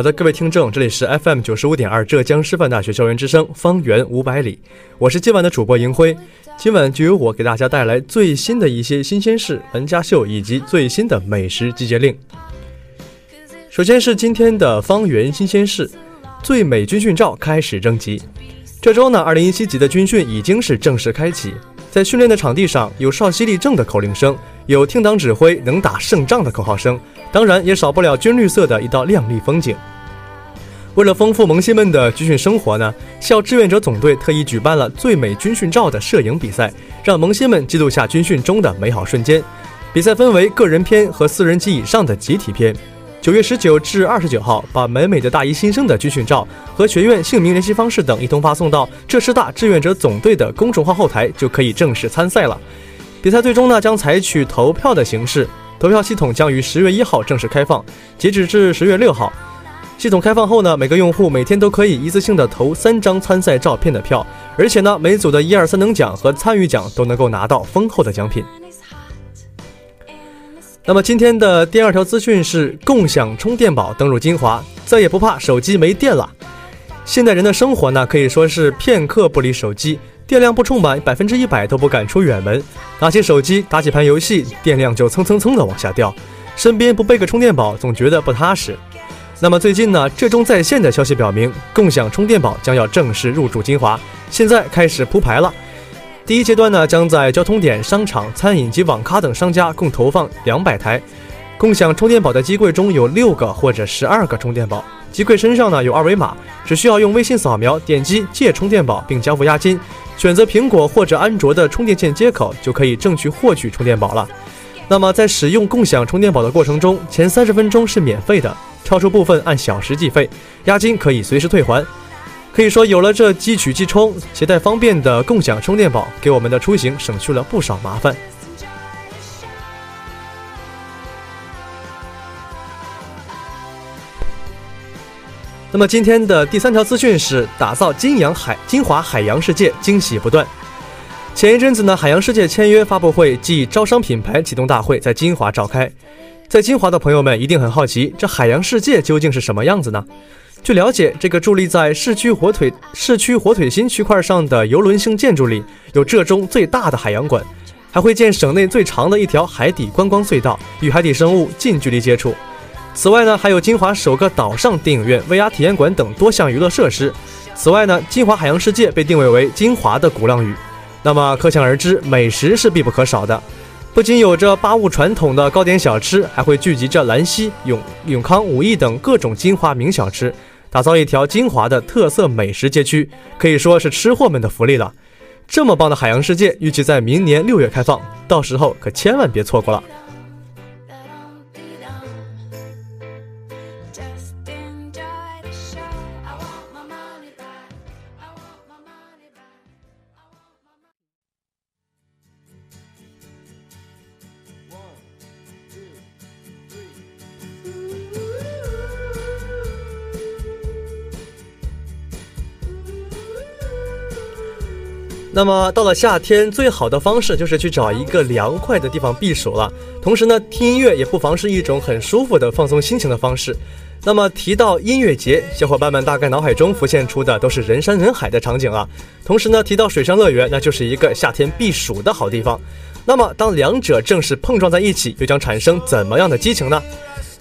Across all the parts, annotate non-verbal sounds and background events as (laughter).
好的，各位听众，这里是 FM 九十五点二浙江师范大学校园之声，方圆五百里，我是今晚的主播银辉。今晚就由我给大家带来最新的一些新鲜事、文家秀以及最新的美食季节令。首先是今天的方圆新鲜事，最美军训照开始征集。这周呢，二零一七级的军训已经是正式开启，在训练的场地上有少息立正的口令声，有听党指挥、能打胜仗的口号声，当然也少不了军绿色的一道亮丽风景。为了丰富萌新们的军训生活呢，校志愿者总队特意举办了最美军训照的摄影比赛，让萌新们记录下军训中的美好瞬间。比赛分为个人篇和四人及以上的集体篇。九月十九至二十九号，把美美的大一新生的军训照和学院姓名、联系方式等一同发送到浙师大志愿者总队的公众号后台，就可以正式参赛了。比赛最终呢将采取投票的形式，投票系统将于十月一号正式开放，截止至十月六号。系统开放后呢，每个用户每天都可以一次性的投三张参赛照片的票，而且呢，每组的一二三等奖和参与奖都能够拿到丰厚的奖品。那么今天的第二条资讯是共享充电宝登陆金华，再也不怕手机没电了。现代人的生活呢，可以说是片刻不离手机，电量不充满，百分之一百都不敢出远门。拿起手机打几盘游戏，电量就蹭蹭蹭的往下掉，身边不备个充电宝，总觉得不踏实。那么最近呢，浙中在线的消息表明，共享充电宝将要正式入驻金华，现在开始铺排了。第一阶段呢，将在交通点、商场、餐饮及网咖等商家共投放两百台共享充电宝的机柜，中有六个或者十二个充电宝。机柜身上呢有二维码，只需要用微信扫描，点击借充电宝并交付押金，选择苹果或者安卓的充电线接口，就可以正确获取充电宝了。那么在使用共享充电宝的过程中，前三十分钟是免费的，超出部分按小时计费，押金可以随时退还。可以说，有了这即取即充、携带方便的共享充电宝，给我们的出行省去了不少麻烦。那么今天的第三条资讯是打造金洋海金华海洋世界，惊喜不断。前一阵子呢，海洋世界签约发布会暨招商品牌启动大会在金华召开。在金华的朋友们一定很好奇，这海洋世界究竟是什么样子呢？据了解，这个伫立在市区火腿市区火腿心区块上的游轮性建筑里，有浙中最大的海洋馆，还会建省内最长的一条海底观光隧道，与海底生物近距离接触。此外呢，还有金华首个岛上电影院、VR 体验馆等多项娱乐设施。此外呢，金华海洋世界被定位为金华的鼓浪屿。那么可想而知，美食是必不可少的。不仅有着八物传统的糕点小吃，还会聚集着兰溪、永永康、武义等各种金华名小吃，打造一条金华的特色美食街区，可以说是吃货们的福利了。这么棒的海洋世界，预计在明年六月开放，到时候可千万别错过了。那么到了夏天，最好的方式就是去找一个凉快的地方避暑了。同时呢，听音乐也不妨是一种很舒服的放松心情的方式。那么提到音乐节，小伙伴们大概脑海中浮现出的都是人山人海的场景了。同时呢，提到水上乐园，那就是一个夏天避暑的好地方。那么当两者正式碰撞在一起，又将产生怎么样的激情呢？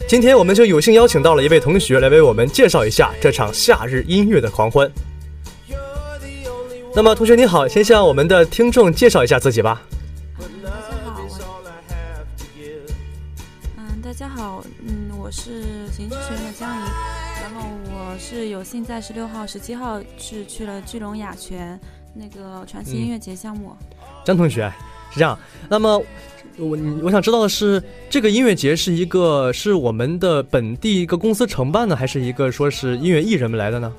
今天我们就有幸邀请到了一位同学来为我们介绍一下这场夏日音乐的狂欢。那么，同学你好，先向我们的听众介绍一下自己吧。大家好，嗯，大家好，嗯，我是刑事学院的江怡，然后我是有幸在十六号、十七号是去了聚龙雅泉那个传奇音乐节项目。江同学是这样，那么我我想知道的是，这个音乐节是一个是我们的本地一个公司承办的，还是一个说是音乐艺人们来的呢？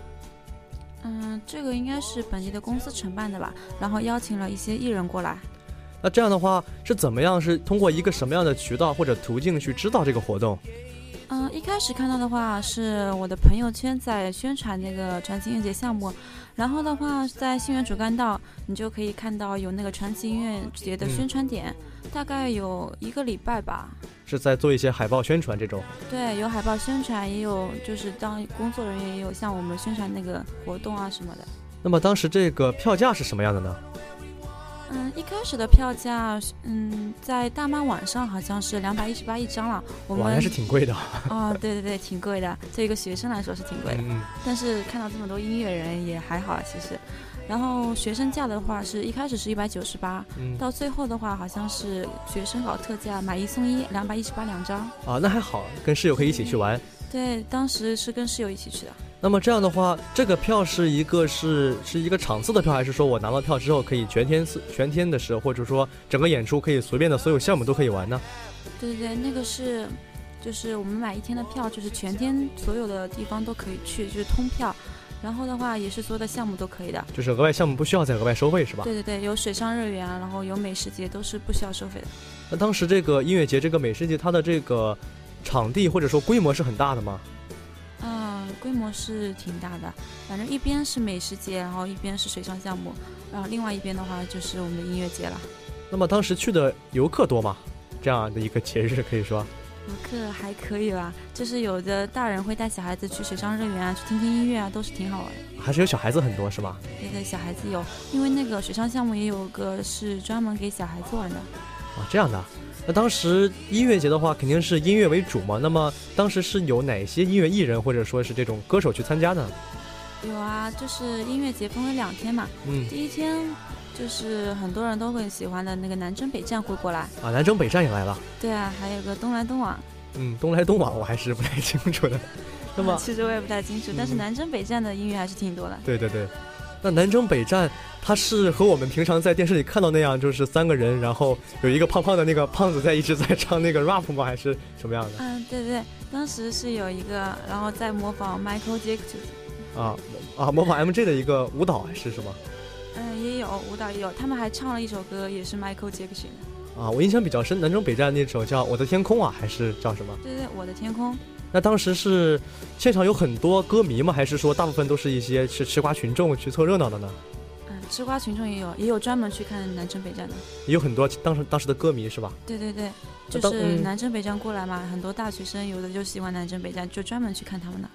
嗯，这个应该是本地的公司承办的吧，然后邀请了一些艺人过来。那这样的话是怎么样？是通过一个什么样的渠道或者途径去知道这个活动？嗯，一开始看到的话是我的朋友圈在宣传那个传奇音乐节项目，然后的话在新源主干道你就可以看到有那个传奇音乐节的宣传点，大概有一个礼拜吧。是在做一些海报宣传这种？对，有海报宣传，也有就是当工作人员也有向我们宣传那个活动啊什么的。那么当时这个票价是什么样的呢？嗯，一开始的票价，嗯，在大妈网上好像是两百一十八一张了。我们还是挺贵的。哦，对对对，挺贵的。对一个学生来说是挺贵的。嗯。但是看到这么多音乐人也还好啊，其实。然后学生价的话是一开始是一百九十八，到最后的话好像是学生搞特价，买一送一，两百一十八两张。啊，那还好，跟室友可以一起去玩。对，当时是跟室友一起去的。那么这样的话，这个票是一个是是一个场次的票，还是说我拿到票之后可以全天是全天的时候，或者说整个演出可以随便的所有项目都可以玩呢？对对对，那个是，就是我们买一天的票，就是全天所有的地方都可以去，就是通票。然后的话也是所有的项目都可以的，就是额外项目不需要再额外收费是吧？对对对，有水上乐园，然后有美食节都是不需要收费的。那当时这个音乐节这个美食节它的这个场地或者说规模是很大的吗？嗯，规模是挺大的，反正一边是美食节，然后一边是水上项目，然后另外一边的话就是我们的音乐节了。那么当时去的游客多吗？这样的一个节日可以说，游客还可以吧，就是有的大人会带小孩子去水上乐园啊，去听听音乐啊，都是挺好玩的。还是有小孩子很多是吧？对对，小孩子有，因为那个水上项目也有个是专门给小孩子玩的。哦，这样的。那当时音乐节的话，肯定是音乐为主嘛。那么当时是有哪些音乐艺人或者说是这种歌手去参加呢？有啊，就是音乐节分为两天嘛。嗯。第一天就是很多人都会喜欢的那个南征北战会过来。啊，南征北战也来了。对啊，还有个东来东往。嗯，东来东往我还是不太清楚的。(laughs) 那么其实我也不太清楚，但是南征北战的音乐还是挺多的。对对对。那南征北战，它是和我们平常在电视里看到那样，就是三个人，然后有一个胖胖的那个胖子在一直在唱那个 rap 吗？还是什么样的？嗯，对对，当时是有一个，然后在模仿 Michael Jackson。啊啊，模仿 MJ 的一个舞蹈还是什么？嗯，也有舞蹈也有，他们还唱了一首歌，也是 Michael Jackson 的。啊，我印象比较深，南征北战那首叫《我的天空》啊，还是叫什么？对对，我的天空。那当时是现场有很多歌迷吗？还是说大部分都是一些是吃瓜群众去凑热闹的呢？嗯，吃瓜群众也有，也有专门去看南征北战的。也有很多当时当时的歌迷是吧？对对对，就是南征北战过来嘛，很多大学生有的就喜欢南征北战，就专门去看他们的。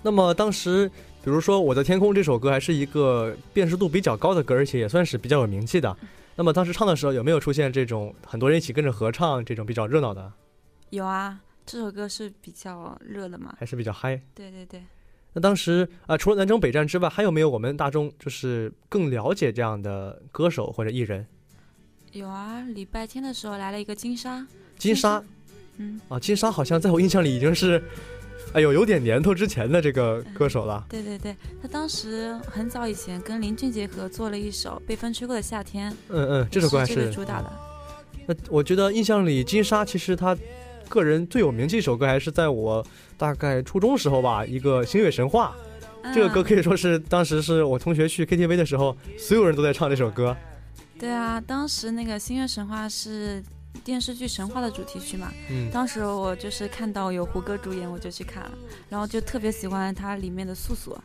那么当时，比如说《我的天空》这首歌，还是一个辨识度比较高的歌，而且也算是比较有名气的。那么当时唱的时候，有没有出现这种很多人一起跟着合唱这种比较热闹的？有啊。这首歌是比较热的嘛，还是比较嗨？对对对。那当时啊，除了南征北战之外，还有没有我们大众就是更了解这样的歌手或者艺人？有啊，礼拜天的时候来了一个金莎。金莎，嗯，啊，金莎好像在我印象里已经是，哎呦，有点年头之前的这个歌手了。对对对，他当时很早以前跟林俊杰合作了一首《被风吹过的夏天》。嗯嗯，这首歌还是主打的。那我觉得印象里金莎其实她。个人最有名气一首歌还是在我大概初中时候吧，一个《星月神话》，这个歌可以说是当时是我同学去 KTV 的时候，所有人都在唱这首歌。对啊，当时那个《星月神话》是电视剧《神话》的主题曲嘛。嗯。当时我就是看到有胡歌主演，我就去看了，然后就特别喜欢它里面的素素，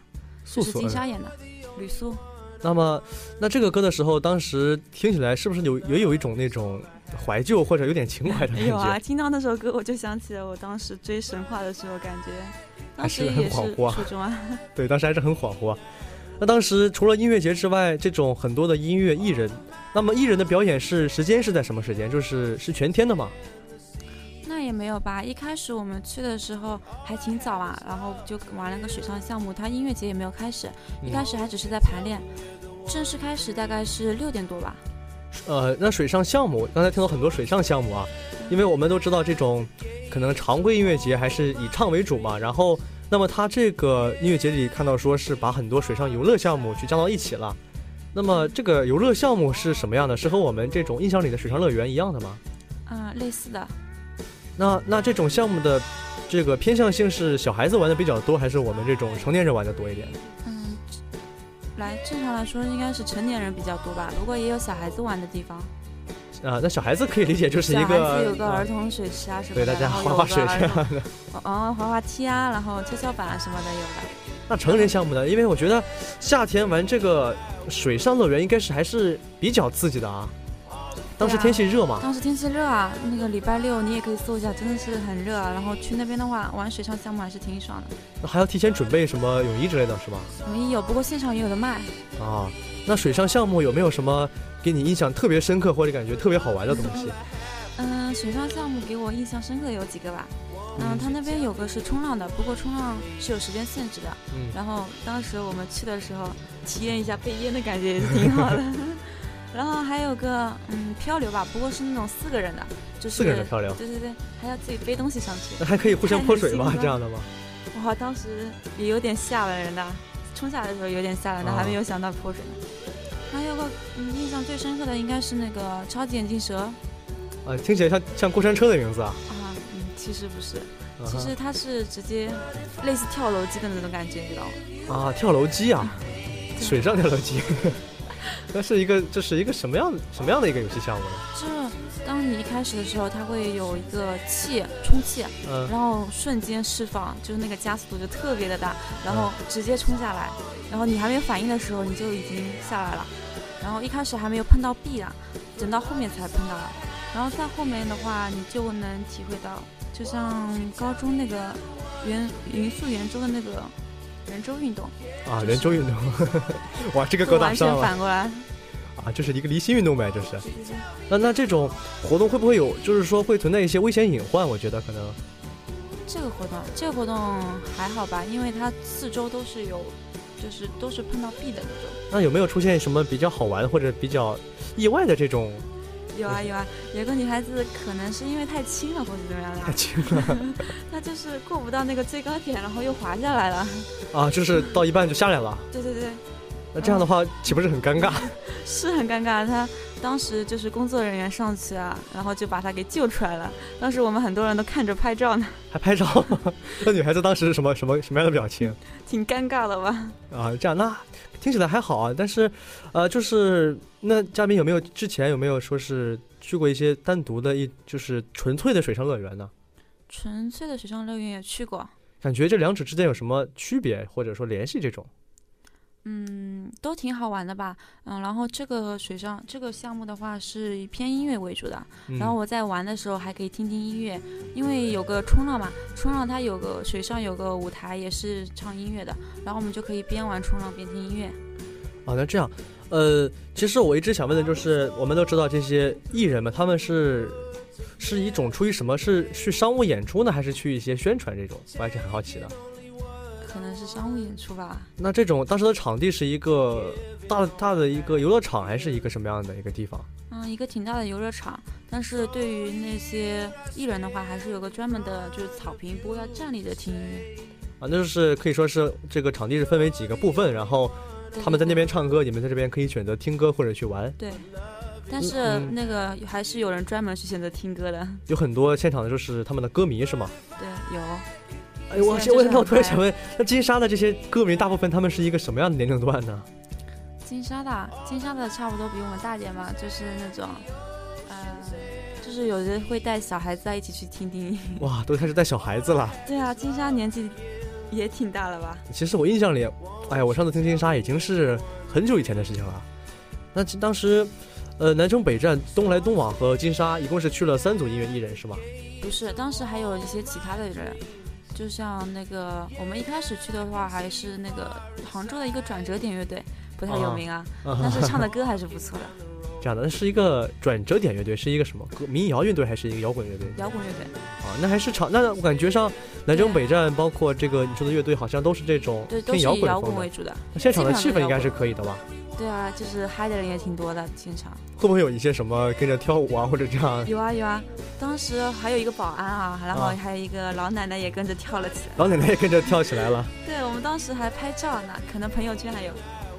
素素是金莎演的，吕素。那么，那这个歌的时候，当时听起来是不是有也有一种那种怀旧或者有点情怀的感觉？(laughs) 有啊，听到那首歌我就想起了我当时追神话的时候，感觉当时还是很也是恍惚啊初中啊。(laughs) 对，当时还是很恍惚啊。那当时除了音乐节之外，这种很多的音乐艺人，那么艺人的表演是时间是在什么时间？就是是全天的吗？那也没有吧，一开始我们去的时候还挺早啊，然后就玩了个水上项目，它音乐节也没有开始，一开始还只是在排练，正式开始大概是六点多吧。呃，那水上项目，刚才听到很多水上项目啊，因为我们都知道这种可能常规音乐节还是以唱为主嘛，然后那么它这个音乐节里看到说是把很多水上游乐项目去加到一起了。那么这个游乐项目是什么样的？是和我们这种印象里的水上乐园一样的吗？嗯，类似的，那那这种项目的这个偏向性是小孩子玩的比较多，还是我们这种成年人玩的多一点？嗯，来正常来说应该是成年人比较多吧，不过也有小孩子玩的地方。啊，那小孩子可以理解就是一小孩个子有个啊儿童水池啊什么的对的，大家滑滑水这样童的。(laughs) 哦，滑滑梯啊，然后跷跷板啊什么的有的。那成人项目呢？因为我觉得夏天玩这个水上乐园应该是还是比较刺激的啊。当时天气热嘛，当时天气热啊，那个礼拜六你也可以搜一下，真的是很热啊。然后去那边的话，玩水上项目还是挺爽的。那还要提前准备什么泳衣之类的是吧？泳衣有，不过现场也有的卖。啊，那水上项目有没有什么给你印象特别深刻或者感觉特别好玩的东西？嗯，水上项目给我印象深刻的有几个吧。嗯，他那边有个是冲浪的，不过冲浪是有时间限制的。嗯然后当时我们去的时候，体验一下被淹的感觉也是挺好的。(laughs) 然后还有个嗯漂流吧，不过是那种四个人的，就是四个人的漂流对对对，还要自己背东西上去那。还可以互相 (laughs) 泼水吗？这样的吗？哇，当时也有点吓了人的，冲下来的时候有点吓人的，啊还没有想到泼水呢。还有个嗯，印象最深刻的应该是那个超级眼镜蛇啊，啊，听起来像像过山车的名字啊。嗯，其实不是，啊其实它是直接类似跳楼机的那种感觉，你知道吗？啊，跳楼机啊，(laughs) 水上跳楼机。(laughs) 那是一个，这是一个什么样什么样的一个游戏项目呢？就是当你一开始的时候，它会有一个气充气，嗯然后瞬间释放，就是那个加速度就特别的大，然后直接冲下来，然后你还没有反应的时候，你就已经下来了，然后一开始还没有碰到壁啊，等到后面才碰到了，然后在后面的话，你就能体会到，就像高中那个圆匀速圆周的那个圆周运动，啊，就是圆周运动。(laughs) 哇，这个就完全够大上了反过来，啊！这是一个离心运动呗，这是。那那这种活动会不会有，就是说会存在一些危险隐患？我觉得可能这个活动，这个活动还好吧，因为它四周都是有，就是都是碰到壁的那种。那有没有出现什么比较好玩或者比较意外的这种？有啊有啊，有个女孩子可能是因为太轻了或者怎么样的太，轻了 (laughs) 她就是过不到那个最高点，然后又滑下来了。啊，就是到一半就下来了。对对对，那这样的话岂不是很尴尬？(laughs) 是很尴尬。他当时就是工作人员上去啊，然后就把他给救出来了。当时我们很多人都看着拍照呢，还拍照？那女孩子当时是什么什么什么样的表情 (laughs) 挺尴尬的吧？啊？这样那听起来还好啊，但是呃，就是那嘉宾有没有之前有没有说是去过一些单独的一就是纯粹的水上乐园呢？纯粹的水上乐园也去过，感觉这两者之间有什么区别或者说联系？这种嗯，都挺好玩的吧？嗯，然后这个水上这个项目的话是以偏音乐为主的，嗯然后我在玩的时候还可以听听音乐，因为有个冲浪嘛，冲浪它有个水上有个舞台也是唱音乐的，然后我们就可以边玩冲浪边听音乐。啊，那这样，呃，其实我一直想问的就是，我们都知道这些艺人们，他们是是一种出于什么？是去商务演出呢，还是去一些宣传这种？我还是很好奇的。可能是商务演出吧，那这种当时的场地是一个大大的一个游乐场，还是一个什么样的一个地方？嗯，一个挺大的游乐场，但是对于那些艺人的话，还是有个专门的就是草坪，不过要站立着听音乐。啊，那就是可以说是这个场地是分为几个部分，然后他们在那边唱歌，你们在这边可以选择听歌或者去玩。对，但是嗯那个还是有人专门去选择听歌的，有很多现场的就是他们的歌迷是吗？对，有。哎，我我那我突然想问，那金沙的这些歌迷大部分他们是一个什么样的年龄段呢？金沙的，金沙的差不多比我们大点吧，就是那种，呃，就是有人会带小孩子在一起去听听。哇，都开始带小孩子了。对啊，金沙年纪也挺大了吧？其实我印象里，哎呀，我上次听金沙已经是很久以前的事情了。那当时，呃，南征北战，东来东往和金沙，一共是去了三组音乐艺人，是吗？不是，当时还有一些其他的人，就像那个我们一开始去的话，还是那个杭州的一个转折点乐队，不太有名啊，但是唱的歌还是不错的。(laughs) 这样的，那是一个转折点乐队，是一个什么歌？民谣乐队还是一个摇滚乐队？摇滚乐队。啊，那还是唱，那我感觉上南征北战，包括这个你说的乐队，好像都是这种偏摇滚为主的。那现场的气氛应该是可以的吧？对啊，就是嗨的人也挺多的，现场。会不会有一些什么跟着跳舞啊，或者这样？有啊有啊，当时还有一个保安啊，然后还有一个老奶奶也跟着跳了起来。老奶奶也跟着跳起来了。(laughs) 对我们当时还拍照呢，可能朋友圈还有。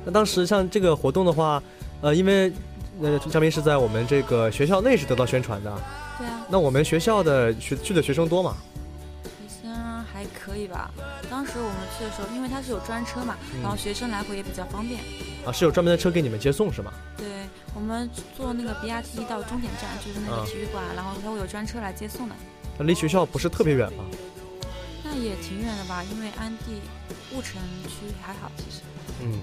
那当时像这个活动的话，呃，因为呃嘉宾是在我们这个学校内是得到宣传的。对啊。那我们学校的学去的学生多吗？可以吧。当时我们去的时候，因为它是有专车嘛，然后学生来回也比较方便。啊，是有专门的车给你们接送是吗？对，我们坐那个 BRT 到终点站，就是那个体育馆，然后它会有专车来接送的。那离学校不是特别远吗？那也挺远的吧，因为安地雾城区还好，其实。嗯。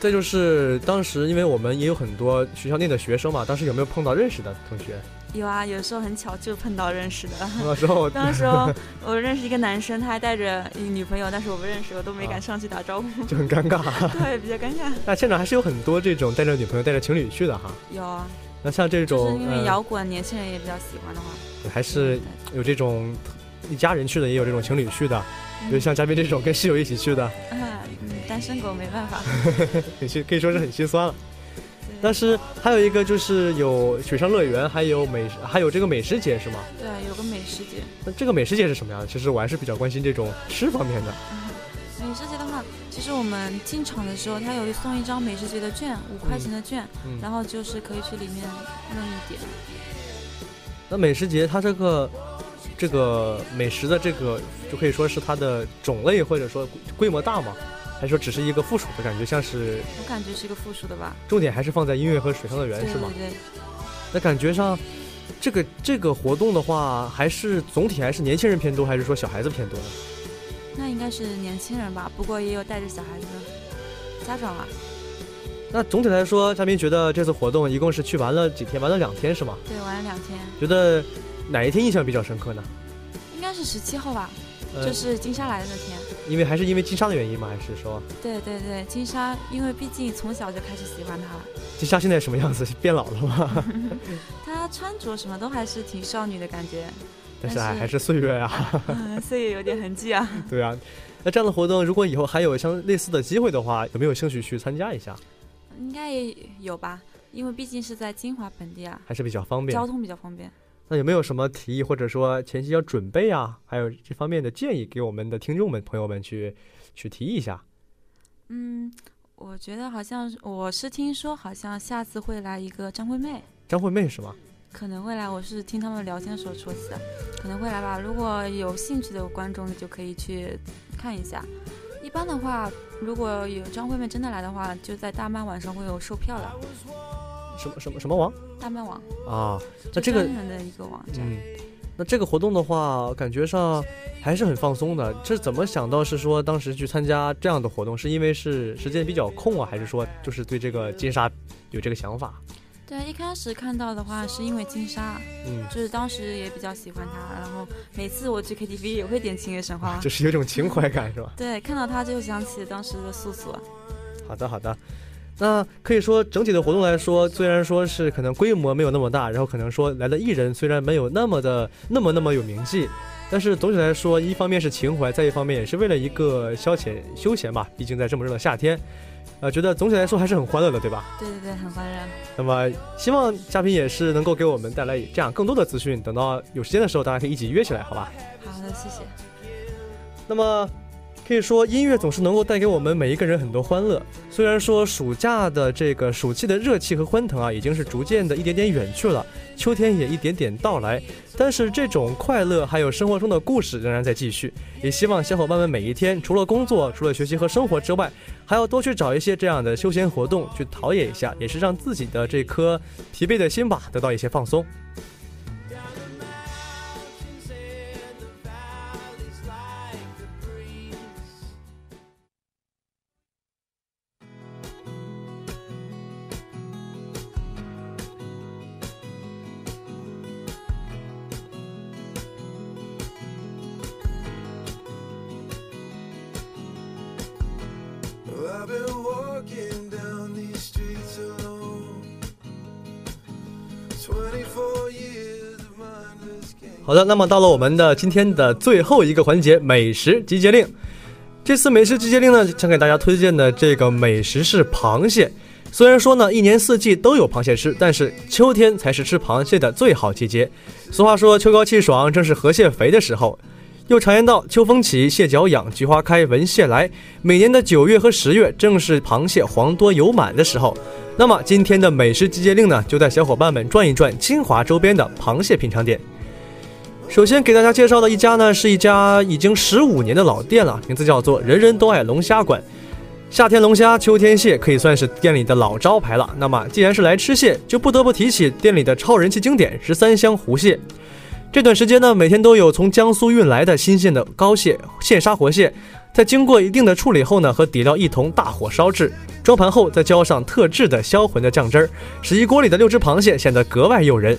再就是当时，因为我们也有很多学校内的学生嘛，当时有没有碰到认识的同学？有啊，有时候很巧就碰到认识的。那时候，当时候我认识一个男生，他还带着女朋友，但是我不认识，我都没敢上去打招呼，(laughs) 就很尴尬。(laughs) 对，比较尴尬。那现场还是有很多这种带着女朋友、带着情侣去的哈。有啊。那像这种，因为摇滚，年轻人也比较喜欢的话，还是有这种一家人去的，也有这种情侣去的，就像嘉宾这种跟室友一起去的。(laughs) 嗯，单身狗没办法，(laughs) 很心可以说是很心酸了。但是还有一个就是有水上乐园，还有美，还有这个美食节是吗？对，有个美食节。那这个美食节是什么样的？其实我还是比较关心这种吃方面的。美食节的话，其实我们进场的时候，它有送一张美食节的券，五块钱的券，然后就是可以去里面任意点。那美食节它这个这个美食的这个，就可以说是它的种类或者说规模大吗？还是说只是一个附属的感觉，像是我感觉是一个附属的吧。重点还是放在音乐和水上乐园是吗？对。那感觉上，这个这个活动的话，还是总体还是年轻人偏多，还是说小孩子偏多呢？那应该是年轻人吧，不过也有带着小孩子的家长啊。那总体来说，嘉宾觉得这次活动一共是去玩了几天？玩了两天是吗？对，玩了两天。觉得哪一天印象比较深刻呢？应该是十七号吧，就是金沙来的那天。因为还是因为金沙的原因吗？还是说？对对对，金沙，因为毕竟从小就开始喜欢他了。金沙现在什么样子？变老了吗？(laughs) 他穿着什么都还是挺少女的感觉。(laughs) 但是还还是岁月呀，(laughs) 岁月有点痕迹啊。对啊，那这样的活动，如果以后还有像类似的机会的话，有没有兴趣去参加一下？应该也有吧，因为毕竟是在金华本地啊，还是比较方便，交通比较方便。那有没有什么提议，或者说前期要准备啊，还有这方面的建议，给我们的听众们、朋友们去去提一下？嗯，我觉得好像我是听说，好像下次会来一个张惠妹。张惠妹是吗？可能会来，我是听他们聊天的时候说起的，可能会来吧。如果有兴趣的观众就可以去看一下。一般的话，如果有张惠妹真的来的话，就在大麦晚上会有售票的。什么什么什么王？大麦网啊，那这个的一个网站。嗯，那这个活动的话，感觉上还是很放松的。这怎么想到是说当时去参加这样的活动？是因为是时间比较空啊，还是说就是对这个金沙有这个想法？对，一开始看到的话是因为金沙，嗯，就是当时也比较喜欢他，然后每次我去 KTV 也会点《情月神话》，(laughs) 就是有种情怀感，是吧？对，看到他就想起当时的素素。好的，好的。那可以说，整体的活动来说，虽然说是可能规模没有那么大，然后可能说来的艺人虽然没有那么的那么那么有名气，但是总体来说，一方面是情怀，再一方面也是为了一个消遣休闲吧。毕竟在这么热的夏天，呃，觉得总体来说还是很欢乐的，对吧？对对对，很欢乐。那么希望嘉宾也是能够给我们带来这样更多的资讯，等到有时间的时候，大家可以一起约起来，好吧？好的，谢谢。那么。可以说，音乐总是能够带给我们每一个人很多欢乐。虽然说暑假的这个暑气的热气和欢腾啊，已经是逐渐的一点点远去了，秋天也一点点到来，但是这种快乐还有生活中的故事仍然在继续。也希望小伙伴们每一天除了工作、除了学习和生活之外，还要多去找一些这样的休闲活动去陶冶一下，也是让自己的这颗疲惫的心吧得到一些放松。好的，那么到了我们的今天的最后一个环节——美食集结令。这次美食集结令呢，想给大家推荐的这个美食是螃蟹。虽然说呢，一年四季都有螃蟹吃，但是秋天才是吃螃蟹的最好季节。俗话说“秋高气爽”，正是河蟹肥的时候。又常言道：“秋风起，蟹脚痒，菊花开，闻蟹来。”每年的九月和十月，正是螃蟹黄多油满的时候。那么今天的美食集结令呢，就带小伙伴们转一转 (laughs) 金华周边的螃蟹品尝店。首先给大家介绍的一家呢，是一家已经十五年的老店了，名字叫做“人人都爱龙虾馆”。夏天龙虾，秋天蟹，可以算是店里的老招牌了。那么既然是来吃蟹，就不得不提起店里的超人气经典十三香湖蟹。这段时间呢，每天都有从江苏运来的新鲜的膏蟹、现杀活蟹，在经过一定的处理后呢，和底料一同大火烧制，装盘后再浇上特制的销魂的酱汁儿，使一锅里的六只螃蟹显得格外诱人。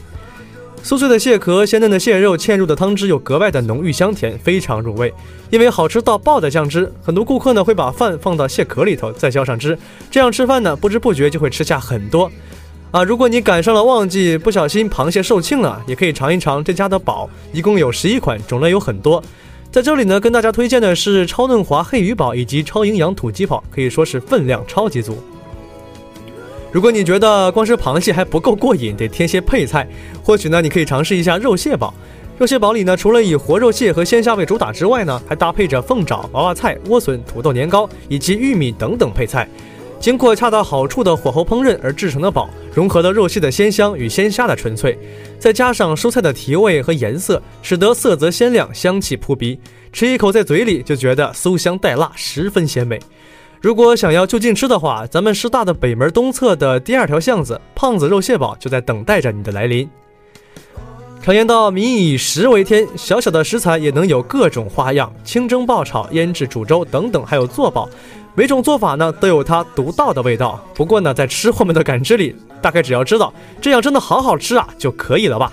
酥脆的蟹壳、鲜嫩的蟹肉嵌入的汤汁又格外的浓郁香甜，非常入味。因为好吃到爆的酱汁，很多顾客呢会把饭放到蟹壳里头，再浇上汁，这样吃饭呢不知不觉就会吃下很多。啊，如果你赶上了旺季，不小心螃蟹售罄了，也可以尝一尝这家的宝，一共有十一款，种类有很多。在这里呢，跟大家推荐的是超嫩滑黑鱼宝以及超营养土鸡宝，可以说是分量超级足。如果你觉得光吃螃蟹还不够过瘾，得添些配菜，或许呢，你可以尝试一下肉蟹堡。肉蟹堡里呢，除了以活肉蟹和鲜虾为主打之外呢，还搭配着凤爪、娃娃菜、莴笋、土豆年糕以及玉米等等配菜。经过恰到好处的火候烹饪而制成的煲，融合了肉蟹的鲜香与鲜虾的纯粹，再加上蔬菜的提味和颜色，使得色泽鲜亮，香气扑鼻。吃一口在嘴里就觉得酥香带辣，十分鲜美。如果想要就近吃的话，咱们师大的北门东侧的第二条巷子胖子肉蟹堡就在等待着你的来临。常言道，民以食为天，小小的食材也能有各种花样，清蒸、爆炒、腌制、煮粥等等，还有做煲。每种做法呢都有它独到的味道，不过呢，在吃货们的感知里，大概只要知道这样真的好好吃啊就可以了吧。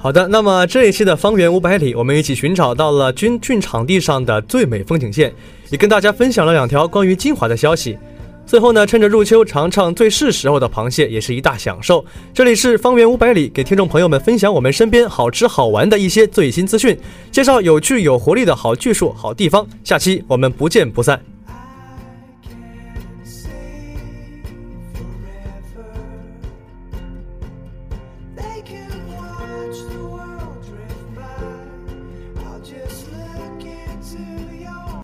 好的，那么这一期的方圆五百里，我们一起寻找到了军训场地上的最美风景线，也跟大家分享了两条关于金华的消息。最后呢，趁着入秋，尝尝最是时候的螃蟹，也是一大享受。这里是方圆五百里，给听众朋友们分享我们身边好吃好玩的一些最新资讯，介绍有趣有活力的好去处、好地方。下期我们不见不散。